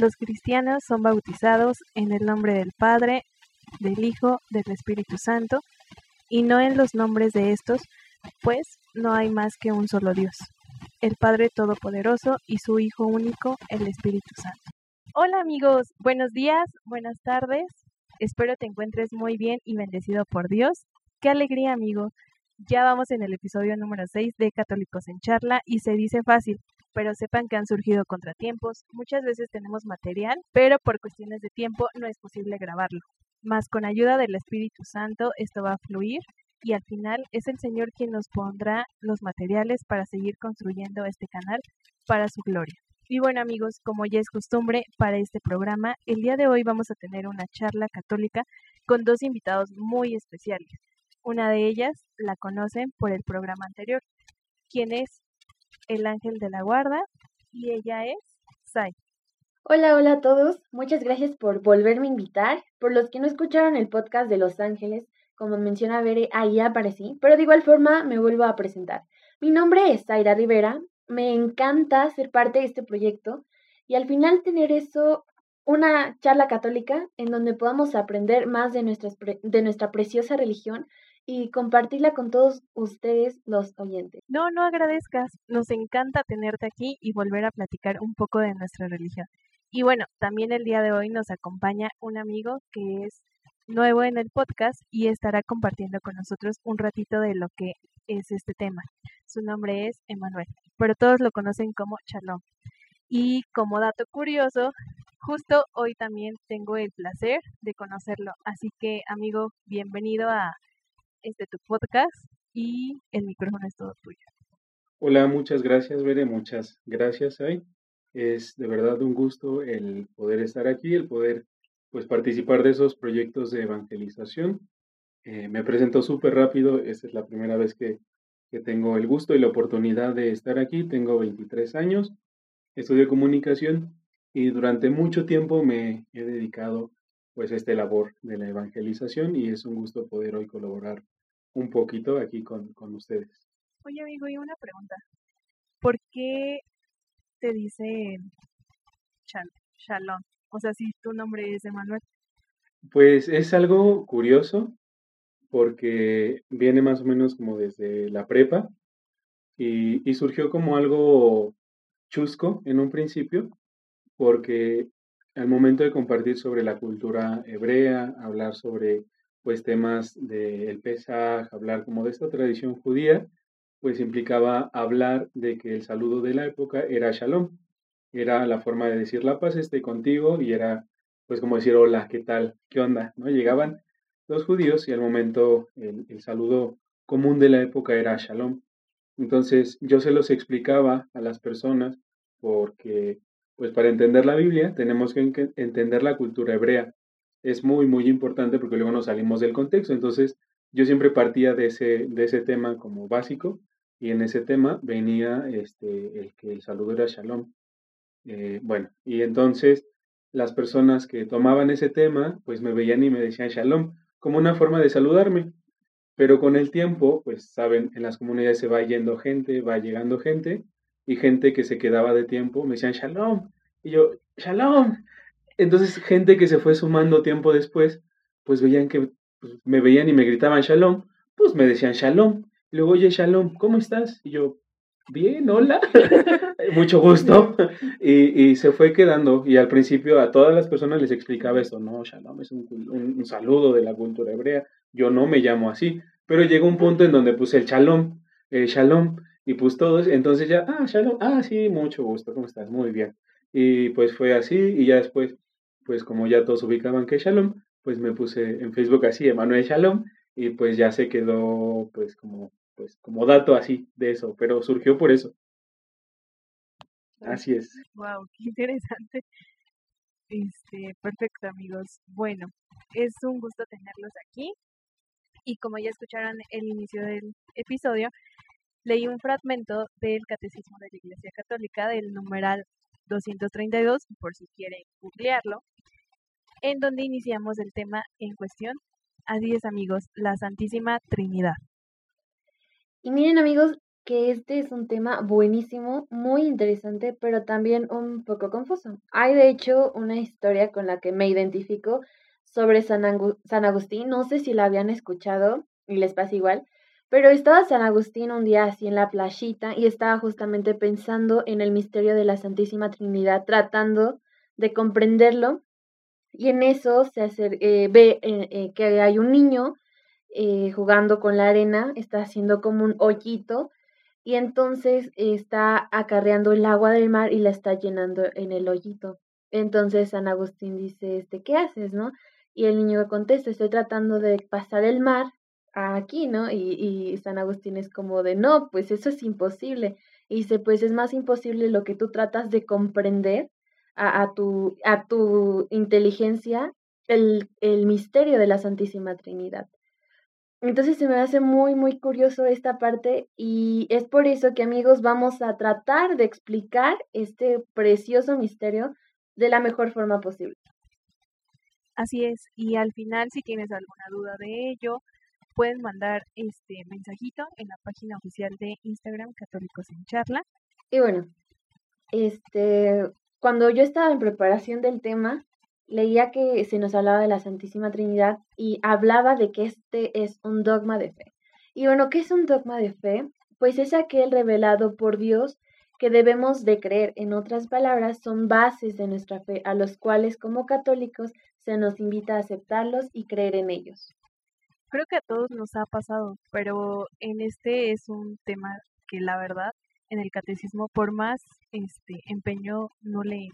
Los cristianos son bautizados en el nombre del Padre, del Hijo, del Espíritu Santo, y no en los nombres de estos, pues no hay más que un solo Dios, el Padre Todopoderoso y su Hijo único, el Espíritu Santo. Hola amigos, buenos días, buenas tardes, espero te encuentres muy bien y bendecido por Dios. Qué alegría amigo, ya vamos en el episodio número 6 de Católicos en Charla y se dice fácil, pero sepan que han surgido contratiempos, muchas veces tenemos material, pero por cuestiones de tiempo no es posible grabarlo. Mas con ayuda del Espíritu Santo esto va a fluir y al final es el Señor quien nos pondrá los materiales para seguir construyendo este canal para su gloria. Y bueno amigos, como ya es costumbre para este programa, el día de hoy vamos a tener una charla católica con dos invitados muy especiales. Una de ellas la conocen por el programa anterior, quien es el ángel de la guarda y ella es Sai. Hola, hola a todos. Muchas gracias por volverme a invitar. Por los que no escucharon el podcast de Los Ángeles, como menciona Bere, ahí aparecí, pero de igual forma me vuelvo a presentar. Mi nombre es Zaira Rivera. Me encanta ser parte de este proyecto y al final tener eso, una charla católica en donde podamos aprender más de, de nuestra preciosa religión y compartirla con todos ustedes los oyentes. No, no agradezcas. Nos encanta tenerte aquí y volver a platicar un poco de nuestra religión. Y bueno, también el día de hoy nos acompaña un amigo que es nuevo en el podcast y estará compartiendo con nosotros un ratito de lo que es este tema. Su nombre es Emanuel, pero todos lo conocen como Shalom. Y como dato curioso, justo hoy también tengo el placer de conocerlo. Así que, amigo, bienvenido a este tu podcast y el micrófono es todo tuyo. Hola, muchas gracias, Bere, muchas gracias, Ay. Es de verdad un gusto el poder estar aquí, el poder pues participar de esos proyectos de evangelización. Eh, me presento súper rápido, esta es la primera vez que, que, tengo el gusto y la oportunidad de estar aquí. Tengo 23 años, estudio comunicación y durante mucho tiempo me he dedicado pues a esta labor de la evangelización y es un gusto poder hoy colaborar un poquito aquí con, con ustedes. Oye amigo, y una pregunta. ¿Por qué te dice Shalom? O sea, si tu nombre es Emanuel. Pues es algo curioso porque viene más o menos como desde la prepa y, y surgió como algo chusco en un principio porque al momento de compartir sobre la cultura hebrea, hablar sobre pues temas del Pesaj, hablar como de esta tradición judía, pues implicaba hablar de que el saludo de la época era shalom, era la forma de decir la paz esté contigo y era pues como decir hola, ¿qué tal? ¿Qué onda? ¿No? Llegaban los judíos y al momento el, el saludo común de la época era shalom. Entonces yo se los explicaba a las personas porque pues para entender la Biblia tenemos que entender la cultura hebrea. Es muy, muy importante porque luego nos salimos del contexto. Entonces yo siempre partía de ese, de ese tema como básico y en ese tema venía este, el que el saludo era shalom. Eh, bueno, y entonces las personas que tomaban ese tema, pues me veían y me decían shalom, como una forma de saludarme. Pero con el tiempo, pues saben, en las comunidades se va yendo gente, va llegando gente, y gente que se quedaba de tiempo me decían shalom. Y yo, shalom. Entonces, gente que se fue sumando tiempo después, pues veían que pues, me veían y me gritaban shalom, pues me decían shalom. Y luego, oye, Shalom, ¿cómo estás? Y yo, bien, hola, mucho gusto. Y, se fue quedando. Y al principio a todas las personas les explicaba esto, no, Shalom es un, un, saludo de la cultura hebrea. Yo no me llamo así. Pero llegó un punto en donde puse el Shalom, el Shalom, y pues todos, entonces ya, ah, Shalom, ah, sí, mucho gusto, ¿cómo estás? Muy bien. Y pues fue así, y ya después, pues como ya todos ubicaban que Shalom, pues me puse en Facebook así, Emanuel Shalom, y pues ya se quedó pues como pues como dato así de eso, pero surgió por eso. Así es. Wow, qué interesante. Este, perfecto, amigos. Bueno, es un gusto tenerlos aquí. Y como ya escucharon el inicio del episodio, leí un fragmento del Catecismo de la Iglesia Católica del numeral 232, por si quieren googlearlo, en donde iniciamos el tema en cuestión. Así es, amigos, la Santísima Trinidad. Y miren amigos, que este es un tema buenísimo, muy interesante, pero también un poco confuso. Hay de hecho una historia con la que me identifico sobre San, San Agustín, no sé si la habían escuchado y les pasa igual, pero estaba San Agustín un día así en la playita y estaba justamente pensando en el misterio de la Santísima Trinidad, tratando de comprenderlo. Y en eso se eh, ve eh, eh, que hay un niño jugando con la arena, está haciendo como un hoyito y entonces está acarreando el agua del mar y la está llenando en el hoyito. Entonces San Agustín dice, este, ¿qué haces, no? Y el niño contesta, estoy tratando de pasar el mar aquí, ¿no? Y, San Agustín es como de, no, pues eso es imposible. Y dice, pues es más imposible lo que tú tratas de comprender a, a, tu, a tu inteligencia el, el misterio de la Santísima Trinidad. Entonces se me hace muy, muy curioso esta parte y es por eso que amigos vamos a tratar de explicar este precioso misterio de la mejor forma posible. Así es, y al final si tienes alguna duda de ello, puedes mandar este mensajito en la página oficial de Instagram Católicos en Charla. Y bueno, este, cuando yo estaba en preparación del tema, leía que se nos hablaba de la Santísima Trinidad y hablaba de que este es un dogma de fe. Y bueno, ¿qué es un dogma de fe? Pues es aquel revelado por Dios que debemos de creer. En otras palabras, son bases de nuestra fe, a los cuales como católicos se nos invita a aceptarlos y creer en ellos. Creo que a todos nos ha pasado, pero en este es un tema que la verdad en el catecismo por más este empeño no le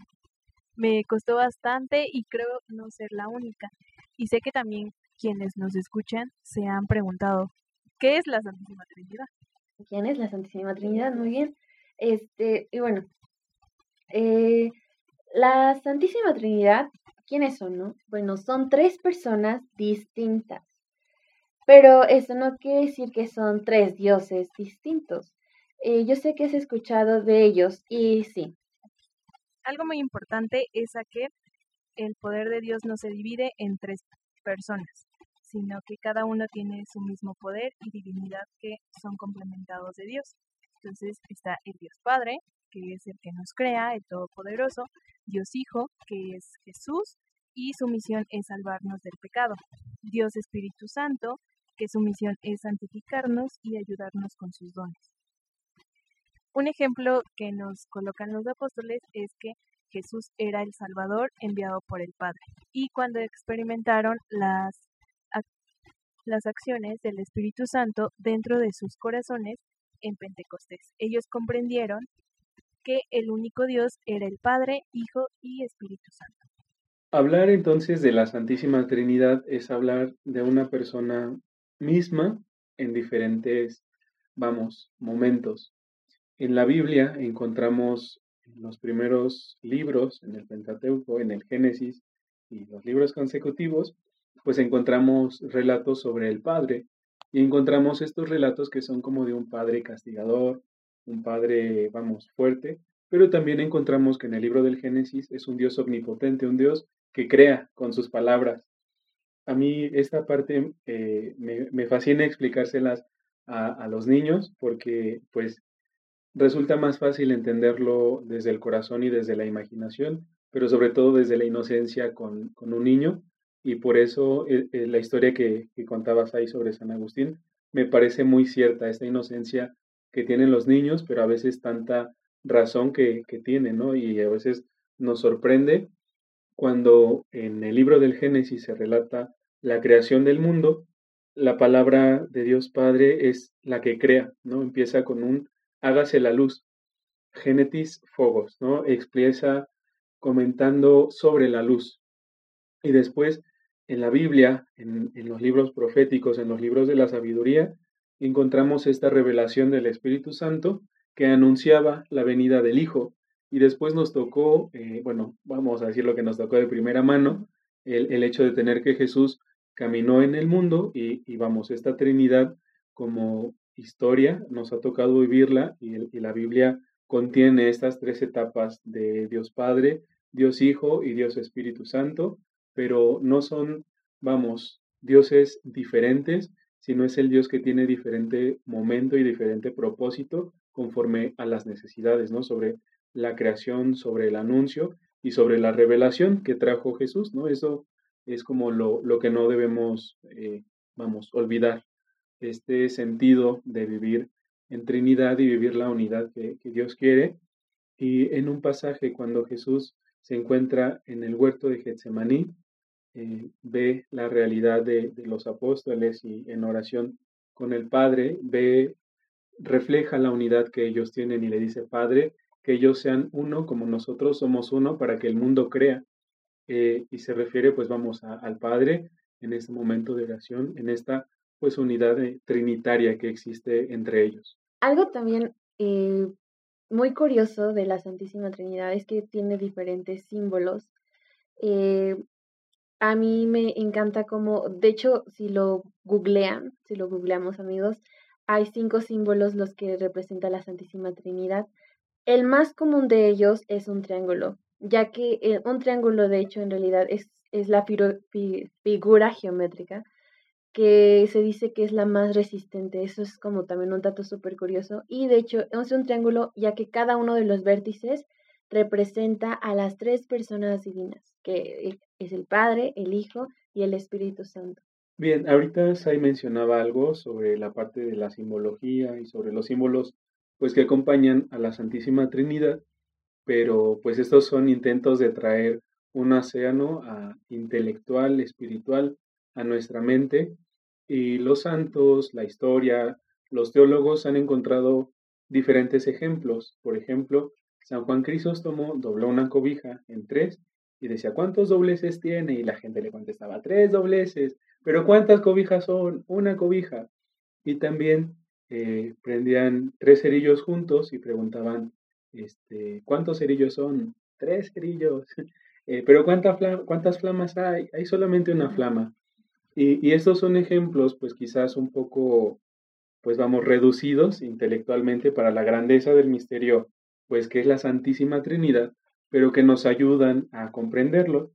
me costó bastante y creo no ser la única. Y sé que también quienes nos escuchan se han preguntado, ¿qué es la Santísima Trinidad? ¿Quién es la Santísima Trinidad? Muy bien. Este, y bueno, eh, la Santísima Trinidad, ¿quiénes son, no? Bueno, son tres personas distintas. Pero eso no quiere decir que son tres dioses distintos. Eh, yo sé que has escuchado de ellos y sí, algo muy importante es a que el poder de Dios no se divide en tres personas, sino que cada uno tiene su mismo poder y divinidad que son complementados de Dios. Entonces está el Dios Padre, que es el que nos crea, el Todopoderoso, Dios Hijo, que es Jesús, y su misión es salvarnos del pecado. Dios Espíritu Santo, que su misión es santificarnos y ayudarnos con sus dones. Un ejemplo que nos colocan los apóstoles es que Jesús era el Salvador enviado por el Padre. Y cuando experimentaron las, las acciones del Espíritu Santo dentro de sus corazones en Pentecostés, ellos comprendieron que el único Dios era el Padre, Hijo y Espíritu Santo. Hablar entonces de la Santísima Trinidad es hablar de una persona misma en diferentes, vamos, momentos. En la Biblia encontramos en los primeros libros, en el Pentateuco, en el Génesis y los libros consecutivos, pues encontramos relatos sobre el Padre y encontramos estos relatos que son como de un Padre castigador, un Padre, vamos, fuerte, pero también encontramos que en el libro del Génesis es un Dios omnipotente, un Dios que crea con sus palabras. A mí esta parte eh, me, fascina explicárselas a, los niños porque pues resulta más fácil entenderlo desde el corazón y desde la imaginación, pero sobre todo desde la inocencia con, un niño. Y por eso eh, eh, la historia que, contabas ahí sobre San Agustín me parece muy cierta, esta inocencia que tienen los niños, pero a veces tanta razón que tienen, ¿no? Y a veces nos sorprende cuando en el libro del Génesis se relata la creación del mundo, la palabra de Dios Padre es la que crea, ¿no? Empieza con un hágase la luz. Genetis Fogos, ¿no? Expresa comentando sobre la luz. Y después, en la Biblia, en, en, los libros proféticos, en los libros de la sabiduría, encontramos esta revelación del Espíritu Santo que anunciaba la venida del Hijo. Y después nos tocó, eh, bueno, vamos a decir lo que nos tocó de primera mano, el, el hecho de tener que Jesús caminó en el mundo y, y vamos, esta Trinidad como historia, nos ha tocado vivirla y, la Biblia contiene estas tres etapas de Dios Padre, Dios Hijo y Dios Espíritu Santo, pero no son, vamos, dioses diferentes, sino es el Dios que tiene diferente momento y diferente propósito conforme a las necesidades, ¿no? Sobre la creación, sobre el anuncio y sobre la revelación que trajo Jesús, ¿no? Eso es como lo, lo que no debemos, eh, vamos, olvidar, este sentido de vivir en Trinidad y vivir la unidad que, Dios quiere. Y en un pasaje cuando Jesús se encuentra en el huerto de Getsemaní, eh, ve la realidad de, los apóstoles y en oración con el Padre, ve, refleja la unidad que ellos tienen y le dice, Padre, que ellos sean uno como nosotros somos uno para que el mundo crea. Eh, y se refiere, pues vamos, al Padre en este momento de oración, en esta pues unidad eh, trinitaria que existe entre ellos. Algo también eh, muy curioso de la Santísima Trinidad es que tiene diferentes símbolos. a mí me encanta como, de hecho, si lo googlean, si lo googleamos amigos, hay cinco símbolos los que representa la Santísima Trinidad. El más común de ellos es un triángulo, ya que eh, un triángulo de hecho en realidad es, es la figura geométrica que se dice que es la más resistente. Eso es como también un dato súper curioso. Y de hecho es un triángulo ya que cada uno de los vértices representa a las tres personas divinas, que es el Padre, el Hijo y el Espíritu Santo. Bien, ahorita Sai mencionaba algo sobre la parte de la simbología y sobre los símbolos pues que acompañan a la Santísima Trinidad, pero pues estos son intentos de traer un océano a, intelectual, espiritual a nuestra mente y los santos, la historia, los teólogos han encontrado diferentes ejemplos. Por ejemplo, San Juan Crisóstomo dobló una cobija en tres y decía, ¿cuántos dobleces tiene? Y la gente le contestaba, tres dobleces. ¿Pero cuántas cobijas son? Una cobija. Y también eh, prendían tres cerillos juntos y preguntaban, este, ¿cuántos cerillos son? Tres cerillos. Eh, pero ¿cuántas flamas hay? Hay solamente una flama. Y, y, estos son ejemplos, pues quizás un poco, pues vamos, reducidos intelectualmente para la grandeza del misterio, pues que es la Santísima Trinidad, pero que nos ayudan a comprenderlo.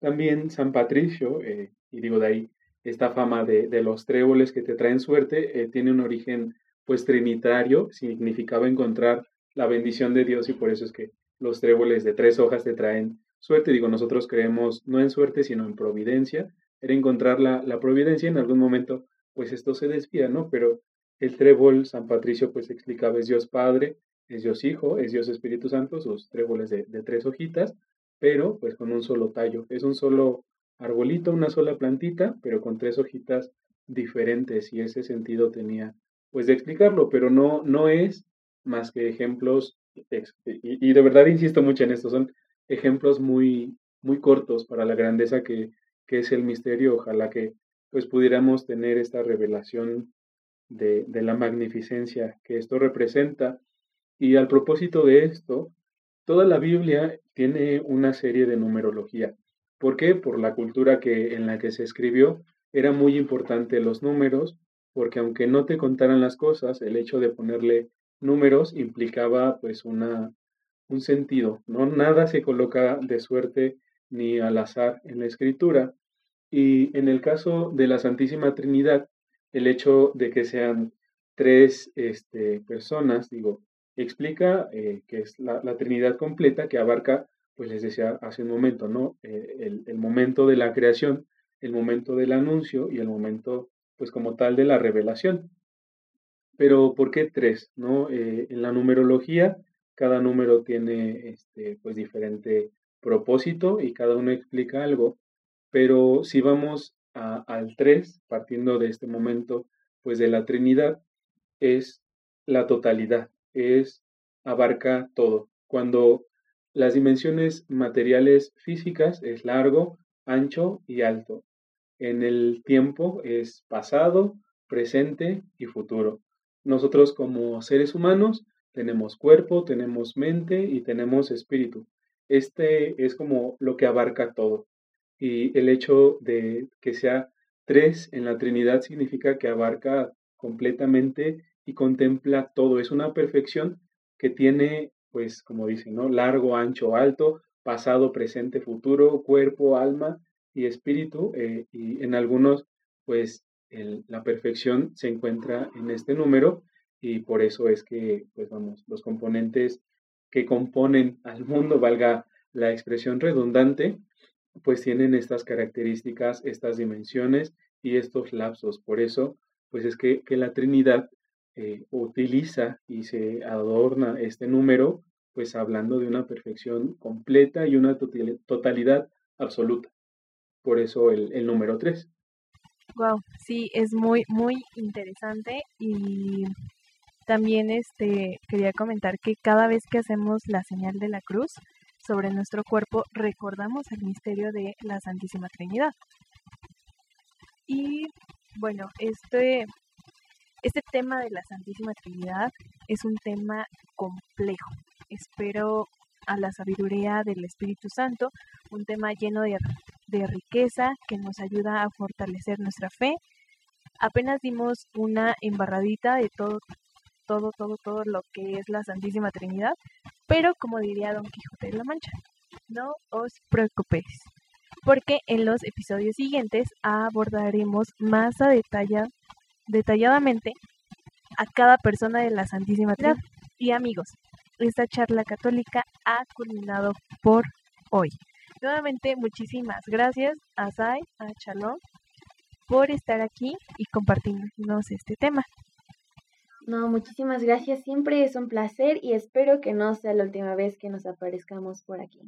También San Patricio, eh, y digo de ahí, esta fama de, de los tréboles que te traen suerte eh, tiene un origen pues trinitario, significaba encontrar la bendición de Dios y por eso es que los tréboles de tres hojas te traen suerte. Digo, nosotros creemos no en suerte, sino en providencia. Era encontrar la, la providencia en algún momento, pues esto se desvía, ¿no? Pero el trébol, San Patricio, pues explicaba, es Dios Padre, es Dios Hijo, es Dios Espíritu Santo, sus tréboles de, de tres hojitas, pero pues con un solo tallo. Es un solo arbolito, una sola plantita, pero con tres hojitas diferentes y ese sentido tenía pues de explicarlo, pero no, no es más que ejemplos, y, de verdad insisto mucho en esto, son ejemplos muy, muy cortos para la grandeza que, que es el misterio. Ojalá que pues pudiéramos tener esta revelación de, de la magnificencia que esto representa. Y al propósito de esto, toda la Biblia tiene una serie de numerología. ¿Por qué? Por la cultura que, en la que se escribió, era muy importante los números, porque aunque no te contaran las cosas, el hecho de ponerle números implicaba pues una, un sentido, ¿no? Nada se coloca de suerte ni al azar en la escritura. Y en el caso de la Santísima Trinidad, el hecho de que sean tres este, personas, digo, explica eh, que es la, la, Trinidad completa que abarca pues les decía hace un momento, ¿no? Eh, el, momento de la creación, el momento del anuncio y el momento, pues como tal, de la revelación. Pero, ¿por qué tres? ¿no? Eh, en la numerología, cada número tiene, este, pues, diferente propósito y cada uno explica algo. Pero si vamos al tres, partiendo de este momento, pues, de la Trinidad, es la totalidad, es, abarca todo. Cuando las dimensiones materiales físicas es largo, ancho y alto. En el tiempo es pasado, presente y futuro. Nosotros como seres humanos tenemos cuerpo, tenemos mente y tenemos espíritu. Este es como lo que abarca todo. Y el hecho de que sea tres en la Trinidad significa que abarca completamente y contempla todo. Es una perfección que tiene pues como dicen, ¿no? Largo, ancho, alto, pasado, presente, futuro, cuerpo, alma y espíritu. Eh, y en algunos, pues la perfección se encuentra en este número y por eso es que, pues vamos, los componentes que componen al mundo, valga la expresión redundante, pues tienen estas características, estas dimensiones y estos lapsos. Por eso, pues es que, la Trinidad eh, utiliza y se adorna este número, pues hablando de una perfección completa y una totalidad absoluta. Por eso el, el número 3. Wow, sí, es muy, muy interesante y también este quería comentar que cada vez que hacemos la señal de la cruz sobre nuestro cuerpo recordamos el misterio de la Santísima Trinidad. Y bueno, este este tema de la Santísima Trinidad es un tema complejo. Espero a la sabiduría del Espíritu Santo, un tema lleno de, de riqueza que nos ayuda a fortalecer nuestra fe. Apenas dimos una embarradita de todo, todo, todo, todo lo que es la Santísima Trinidad, pero como diría Don Quijote de la Mancha, no os preocupéis, porque en los episodios siguientes abordaremos más a detalle, detalladamente a cada persona de la Santísima Trinidad. Y amigos, esta charla católica ha culminado por hoy. Nuevamente, muchísimas gracias a Sai, a Chalón, por estar aquí y compartirnos este tema. No, muchísimas gracias. Siempre es un placer y espero que no sea la última vez que nos aparezcamos por aquí.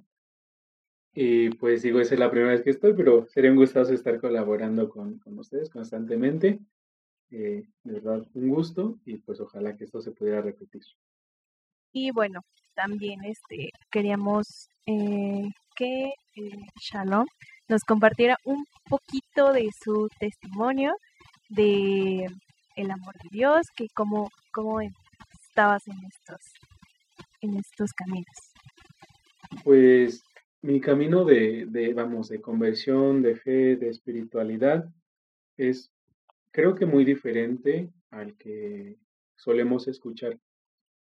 Y pues digo, esa es la primera vez que estoy, pero sería un gustazo estar colaborando con, con ustedes constantemente. Eh, de verdad, un gusto y pues ojalá que esto se pudiera repetir. Y bueno, también este, queríamos eh, que eh, Shalom nos compartiera un poquito de su testimonio de el amor de Dios, que cómo, cómo estabas en estos, en estos caminos. Pues mi camino de, de, vamos, de conversión, de fe, de espiritualidad, es creo que muy diferente al que solemos escuchar.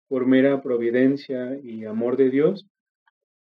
Por mera providencia y amor de Dios,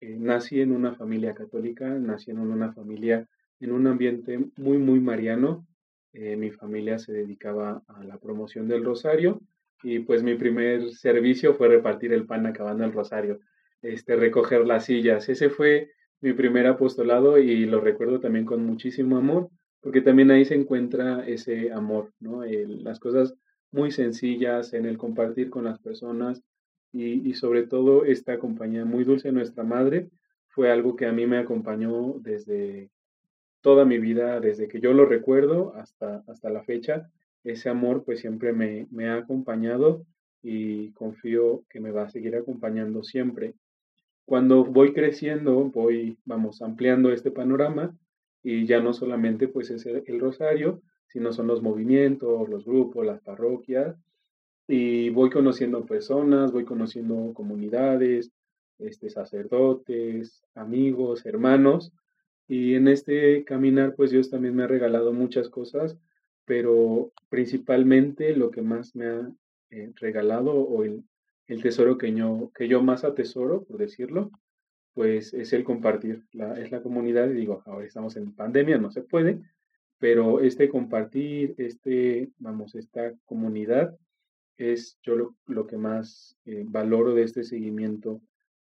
eh, nací en una familia católica, nací en una familia en un ambiente muy, muy mariano, eh, mi familia se dedicaba a la promoción del rosario y pues mi primer servicio fue repartir el pan acabando el rosario, este, recoger las sillas. Ese fue mi primer apostolado y lo recuerdo también con muchísimo amor, porque también ahí se encuentra ese amor, ¿no? las cosas muy sencillas en el compartir con las personas y, y sobre todo esta compañía muy dulce nuestra madre fue algo que a mí me acompañó desde toda mi vida, desde que yo lo recuerdo hasta, hasta la fecha, ese amor pues siempre me, me ha acompañado y confío que me va a seguir acompañando siempre. Cuando voy creciendo, voy, vamos, ampliando este panorama y ya no solamente pues es el, rosario, sino son los movimientos, los grupos, las parroquias, y voy conociendo personas, voy conociendo comunidades, este, sacerdotes, amigos, hermanos, y en este caminar, pues Dios también me ha regalado muchas cosas, pero principalmente lo que más me ha eh, regalado o el, el, tesoro que yo, que yo más atesoro, por decirlo, pues es el compartir, es la comunidad. Y digo, ahora estamos en pandemia, no se puede, pero este compartir, este, vamos, esta comunidad es yo lo, lo que más eh, valoro de este seguimiento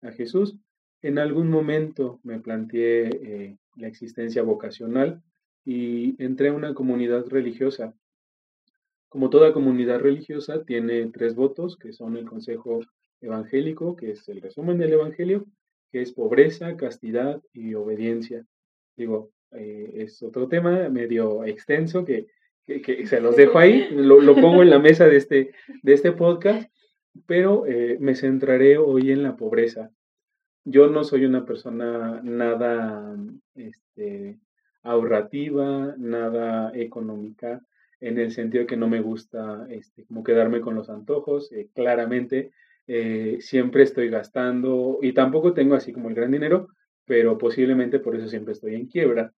a Jesús. En algún momento me planteé eh, la existencia vocacional y entré a una comunidad religiosa. Como toda comunidad religiosa, tiene tres votos, que son el Consejo Evangélico, que es el resumen del Evangelio, que es pobreza, castidad y obediencia. Digo, eh, es otro tema medio extenso que, que, se los dejo ahí, lo, lo, pongo en la mesa de este, de este podcast, pero eh, me centraré hoy en la pobreza yo no soy una persona nada este, ahorrativa, nada económica, en el sentido de que no me gusta este, como quedarme con los antojos. Eh, claramente, eh, siempre estoy gastando y tampoco tengo así como el gran dinero, pero posiblemente por eso siempre estoy en quiebra.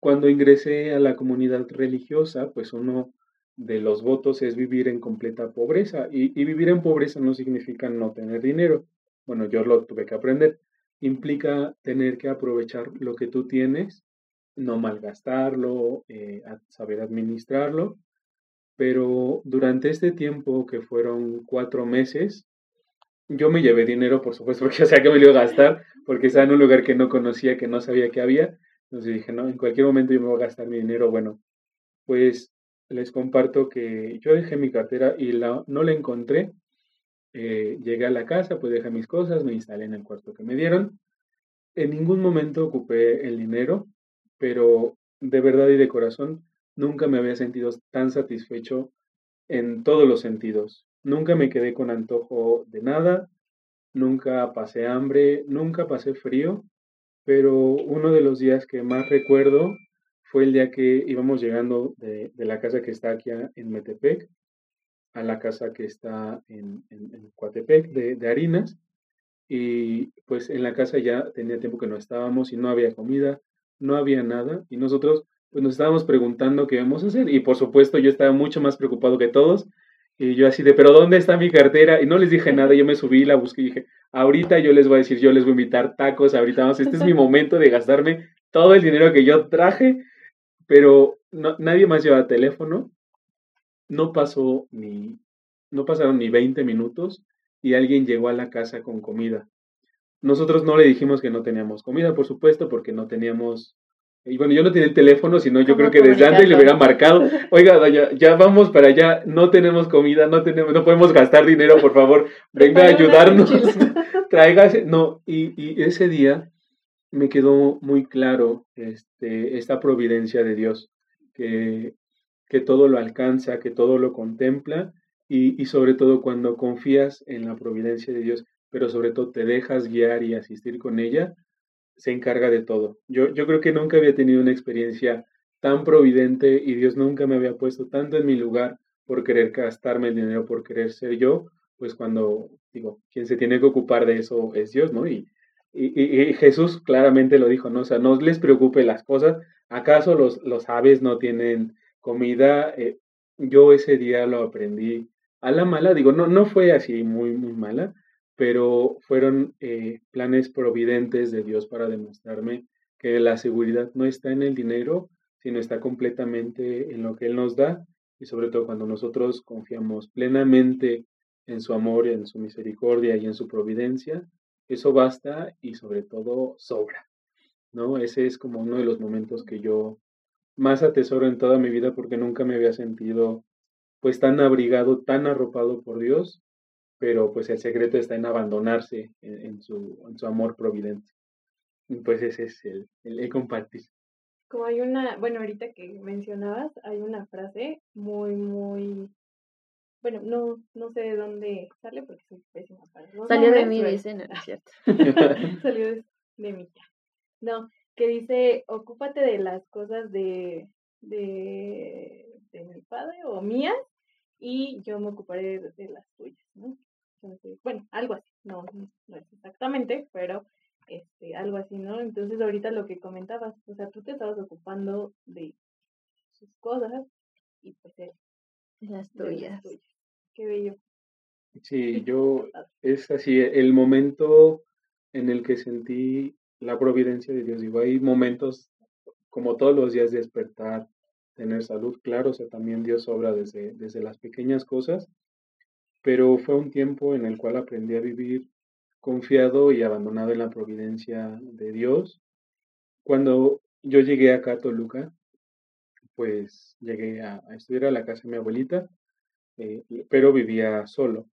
Cuando ingresé a la comunidad religiosa, pues uno de los votos es vivir en completa pobreza y, vivir en pobreza no significa no tener dinero bueno, yo lo tuve que aprender, implica tener que aprovechar lo que tú tienes no malgastarlo, eh, saber administrarlo. Pero durante este tiempo, que fueron cuatro meses, yo me llevé dinero, por supuesto, porque o sea que me lo iba a gastar, porque estaba en un lugar que no conocía, que no sabía que había. Entonces dije, no, en cualquier momento yo me voy a gastar mi dinero. Bueno, pues les comparto que yo dejé mi cartera y la, no la encontré. Eh, llegué a la casa, pues dejé mis cosas, me instalé en el cuarto que me dieron. En ningún momento ocupé el dinero, pero de verdad y de corazón nunca me había sentido tan satisfecho en todos los sentidos. Nunca me quedé con antojo de nada, nunca pasé hambre, nunca pasé frío, pero uno de los días que más recuerdo fue el día que íbamos llegando de, la casa que está aquí en Metepec a la casa que está en, en, Coatepec de, de, Harinas. Y pues en la casa ya tenía tiempo que no estábamos y no había comida, no había nada. Y nosotros pues nos estábamos preguntando qué íbamos a hacer. Y por supuesto yo estaba mucho más preocupado que todos. Y yo así de, pero ¿dónde está mi cartera? Y no les dije nada, yo me subí, la busqué y dije, ahorita yo les voy a decir, yo les voy a invitar tacos, ahorita vamos, este es mi momento de gastarme todo el dinero que yo traje, pero nadie más lleva teléfono, no pasó ni, no pasaron ni 20 minutos y alguien llegó a la casa con comida. Nosotros no le dijimos que no teníamos comida, por supuesto, porque no teníamos y bueno, yo no tenía el teléfono, sino yo creo que desde antes le hubiera marcado, oiga, doña, ya vamos para allá, no tenemos comida, no tenemos, no podemos gastar dinero, por favor, venga a ayudarnos, tráigase. No, y, y, ese día me quedó muy claro este, esta providencia de Dios, que, que todo lo alcanza, que todo lo contempla, y, y sobre todo cuando confías en la providencia de Dios, pero sobre todo te dejas guiar y asistir con ella, se encarga de todo. Yo, yo creo que nunca había tenido una experiencia tan providente y Dios nunca me había puesto tanto en mi lugar por querer gastarme el dinero, por querer ser yo, pues cuando digo, quien se tiene que ocupar de eso es Dios, ¿no? Y, y, Jesús claramente lo dijo, ¿no? O sea, no les preocupe las cosas. ¿Acaso los, los aves no tienen comida? Eh, yo ese día lo aprendí a la mala, digo, no, no fue así muy, muy mala, pero fueron eh, planes providentes de Dios para demostrarme que la seguridad no está en el dinero, sino está completamente en lo que Él nos da y sobre todo cuando nosotros confiamos plenamente en su amor, en su misericordia y en su providencia, eso basta y sobre todo sobra. ¿no? Ese es como uno de los momentos que yo más atesoro en toda mi vida porque nunca me había sentido pues tan abrigado, tan arropado por Dios pero pues el secreto está en abandonarse en, su, en su, amor providente. Y pues ese es el, el, compartir. Como hay una, bueno, ahorita que mencionabas, hay una frase muy, muy, bueno, no, no sé de dónde sale porque soy pésima para Salió de dicen, es cierto. Salió de, de mí. No, que dice, ocúpate de las cosas de, de, de mi padre o mías y yo me ocuparé de, las tuyas, ¿no? bueno, algo así, no, no es exactamente, pero este, algo así, ¿no? Entonces ahorita lo que comentabas, o sea, tú te estabas ocupando de sus cosas y pues él, las tuyas. Qué bello. Sí, yo, es así, el momento en el que sentí la providencia de Dios. Digo, hay momentos como todos los días de despertar, tener salud, claro, o sea, también Dios obra desde, desde las pequeñas cosas, pero fue un tiempo en el cual aprendí a vivir confiado y abandonado en la providencia de Dios. Cuando yo llegué acá a Toluca, pues llegué a, estudiar a la casa de mi abuelita, eh, pero vivía solo.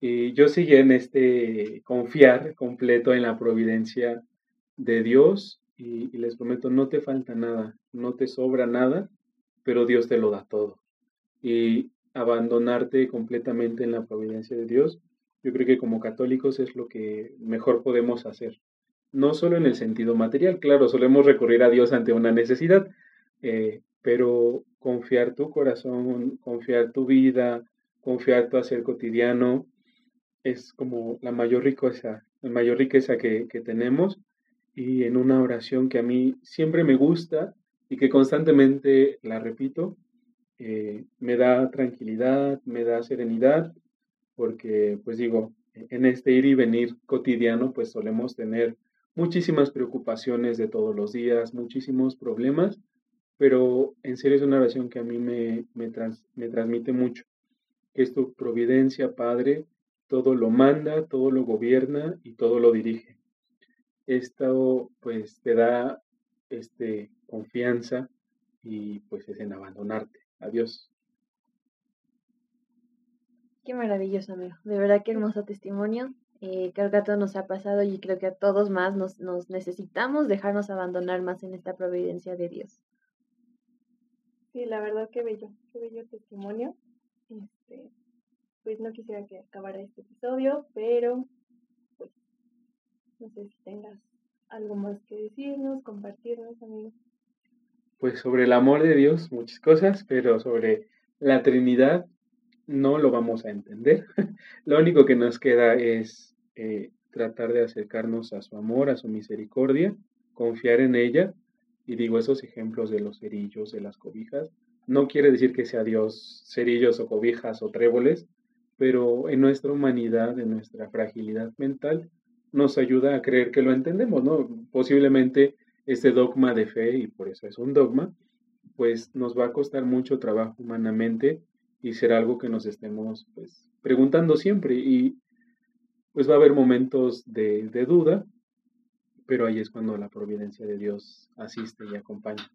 Y yo seguí en este confiar completo en la providencia de Dios y, les prometo, no te falta nada, no te sobra nada, pero Dios te lo da todo. Y abandonarte completamente en la providencia de Dios, yo creo que como católicos es lo que mejor podemos hacer. No solo en el sentido material, claro, solemos recurrir a Dios ante una necesidad, eh, pero confiar tu corazón, confiar tu vida, confiar tu hacer cotidiano, es como la mayor riqueza, la mayor riqueza que, que tenemos y en una oración que a mí siempre me gusta y que constantemente la repito, eh, me da tranquilidad, me da serenidad, porque pues digo, en este ir y venir cotidiano pues solemos tener muchísimas preocupaciones de todos los días, muchísimos problemas, pero en serio es una oración que a mí me, me, me transmite mucho, que es tu providencia, Padre, todo lo manda, todo lo gobierna y todo lo dirige. Esto pues te da este, confianza y pues es en abandonarte. Adiós. Qué maravilloso, amigo. De verdad, qué hermoso testimonio. Eh, creo que a todos nos ha pasado y creo que a todos más nos, nos necesitamos dejarnos abandonar más en esta providencia de Dios. Sí, la verdad, qué bello, qué bello testimonio. Este, pues no quisiera que acabara este episodio, pero no sé si tengas algo más que decirnos, compartirnos, amigos. Pues sobre el amor de Dios, muchas cosas, pero sobre la Trinidad no lo vamos a entender. lo único que nos queda es eh, tratar de acercarnos a su amor, a su misericordia, confiar en ella. Y digo, esos ejemplos de los cerillos, de las cobijas, no quiere decir que sea Dios cerillos o cobijas o tréboles, pero en nuestra humanidad, en nuestra fragilidad mental, nos ayuda a creer que lo entendemos, ¿no? Posiblemente este dogma de fe, y por eso es un dogma, pues nos va a costar mucho trabajo humanamente y será algo que nos estemos pues, preguntando siempre y pues va a haber momentos de, de duda, pero ahí es cuando la providencia de Dios asiste y acompaña.